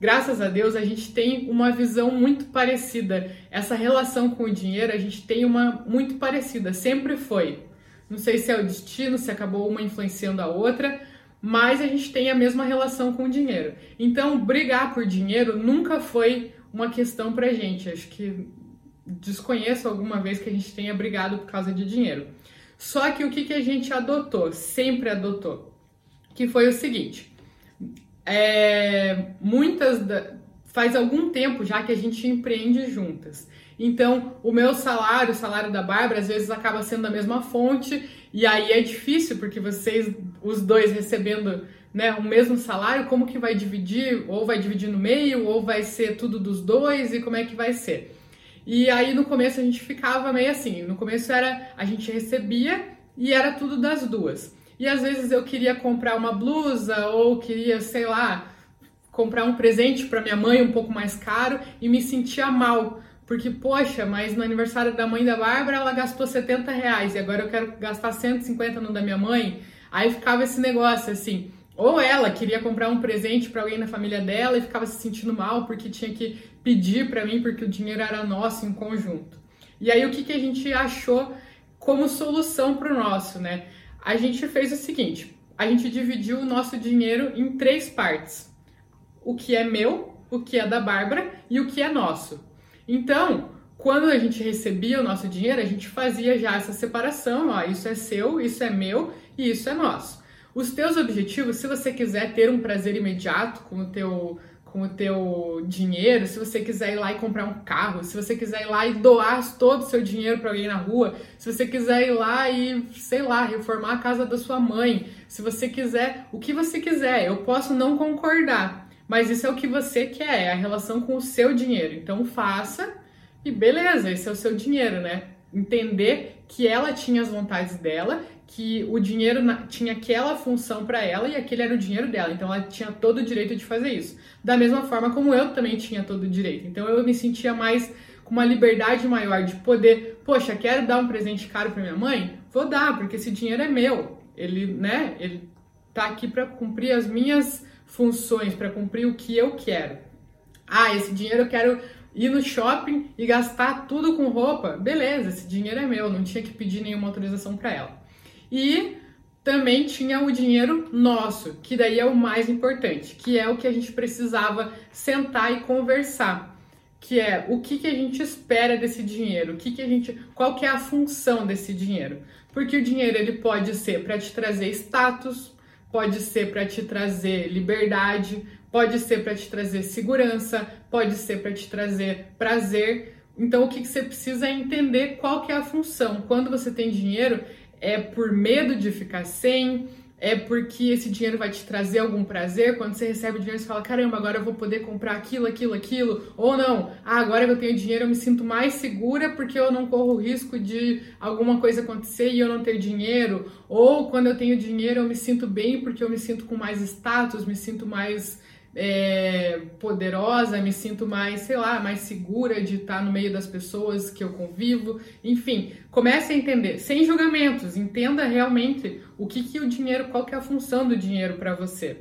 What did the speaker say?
graças a Deus, a gente tem uma visão muito parecida. Essa relação com o dinheiro, a gente tem uma muito parecida, sempre foi. Não sei se é o destino, se acabou uma influenciando a outra, mas a gente tem a mesma relação com o dinheiro. Então, brigar por dinheiro nunca foi uma questão pra gente. Acho que desconheço alguma vez que a gente tenha brigado por causa de dinheiro. Só que o que, que a gente adotou, sempre adotou, que foi o seguinte: é, muitas da, faz algum tempo já que a gente empreende juntas. Então, o meu salário, o salário da Bárbara, às vezes acaba sendo a mesma fonte, e aí é difícil, porque vocês, os dois recebendo né, o mesmo salário, como que vai dividir? Ou vai dividir no meio, ou vai ser tudo dos dois, e como é que vai ser? E aí no começo a gente ficava meio assim, no começo era a gente recebia e era tudo das duas. E às vezes eu queria comprar uma blusa ou queria, sei lá, comprar um presente para minha mãe um pouco mais caro e me sentia mal. Porque, poxa, mas no aniversário da mãe da Bárbara ela gastou 70 reais e agora eu quero gastar 150 no da minha mãe. Aí ficava esse negócio assim. Ou ela queria comprar um presente para alguém na família dela e ficava se sentindo mal porque tinha que pedir para mim porque o dinheiro era nosso em conjunto. E aí o que, que a gente achou como solução para o nosso, né? A gente fez o seguinte: a gente dividiu o nosso dinheiro em três partes: o que é meu, o que é da Bárbara e o que é nosso. Então, quando a gente recebia o nosso dinheiro, a gente fazia já essa separação: ó, isso é seu, isso é meu e isso é nosso. Os teus objetivos, se você quiser ter um prazer imediato com o teu com o teu dinheiro, se você quiser ir lá e comprar um carro, se você quiser ir lá e doar todo o seu dinheiro para alguém na rua, se você quiser ir lá e, sei lá, reformar a casa da sua mãe, se você quiser, o que você quiser, eu posso não concordar, mas isso é o que você quer, é a relação com o seu dinheiro. Então faça e beleza, esse é o seu dinheiro, né? Entender que ela tinha as vontades dela que o dinheiro na, tinha aquela função para ela e aquele era o dinheiro dela. Então ela tinha todo o direito de fazer isso. Da mesma forma como eu também tinha todo o direito. Então eu me sentia mais com uma liberdade maior de poder, poxa, quero dar um presente caro para minha mãe? Vou dar, porque esse dinheiro é meu. Ele, né, ele tá aqui para cumprir as minhas funções, para cumprir o que eu quero. Ah, esse dinheiro eu quero ir no shopping e gastar tudo com roupa. Beleza, esse dinheiro é meu, não tinha que pedir nenhuma autorização para ela. E também tinha o dinheiro nosso, que daí é o mais importante, que é o que a gente precisava sentar e conversar, que é o que, que a gente espera desse dinheiro, o que, que a gente, qual que é a função desse dinheiro, porque o dinheiro ele pode ser para te trazer status, pode ser para te trazer liberdade, pode ser para te trazer segurança, pode ser para te trazer prazer. Então o que, que você precisa é entender qual que é a função. Quando você tem dinheiro, é por medo de ficar sem, é porque esse dinheiro vai te trazer algum prazer. Quando você recebe o dinheiro, você fala: caramba, agora eu vou poder comprar aquilo, aquilo, aquilo. Ou não, ah, agora que eu tenho dinheiro, eu me sinto mais segura porque eu não corro o risco de alguma coisa acontecer e eu não ter dinheiro. Ou quando eu tenho dinheiro, eu me sinto bem porque eu me sinto com mais status, me sinto mais é, poderosa, me sinto mais, sei lá, mais segura de estar no meio das pessoas que eu convivo. Enfim, comece a entender, sem julgamentos, entenda realmente o que, que o dinheiro, qual que é a função do dinheiro para você.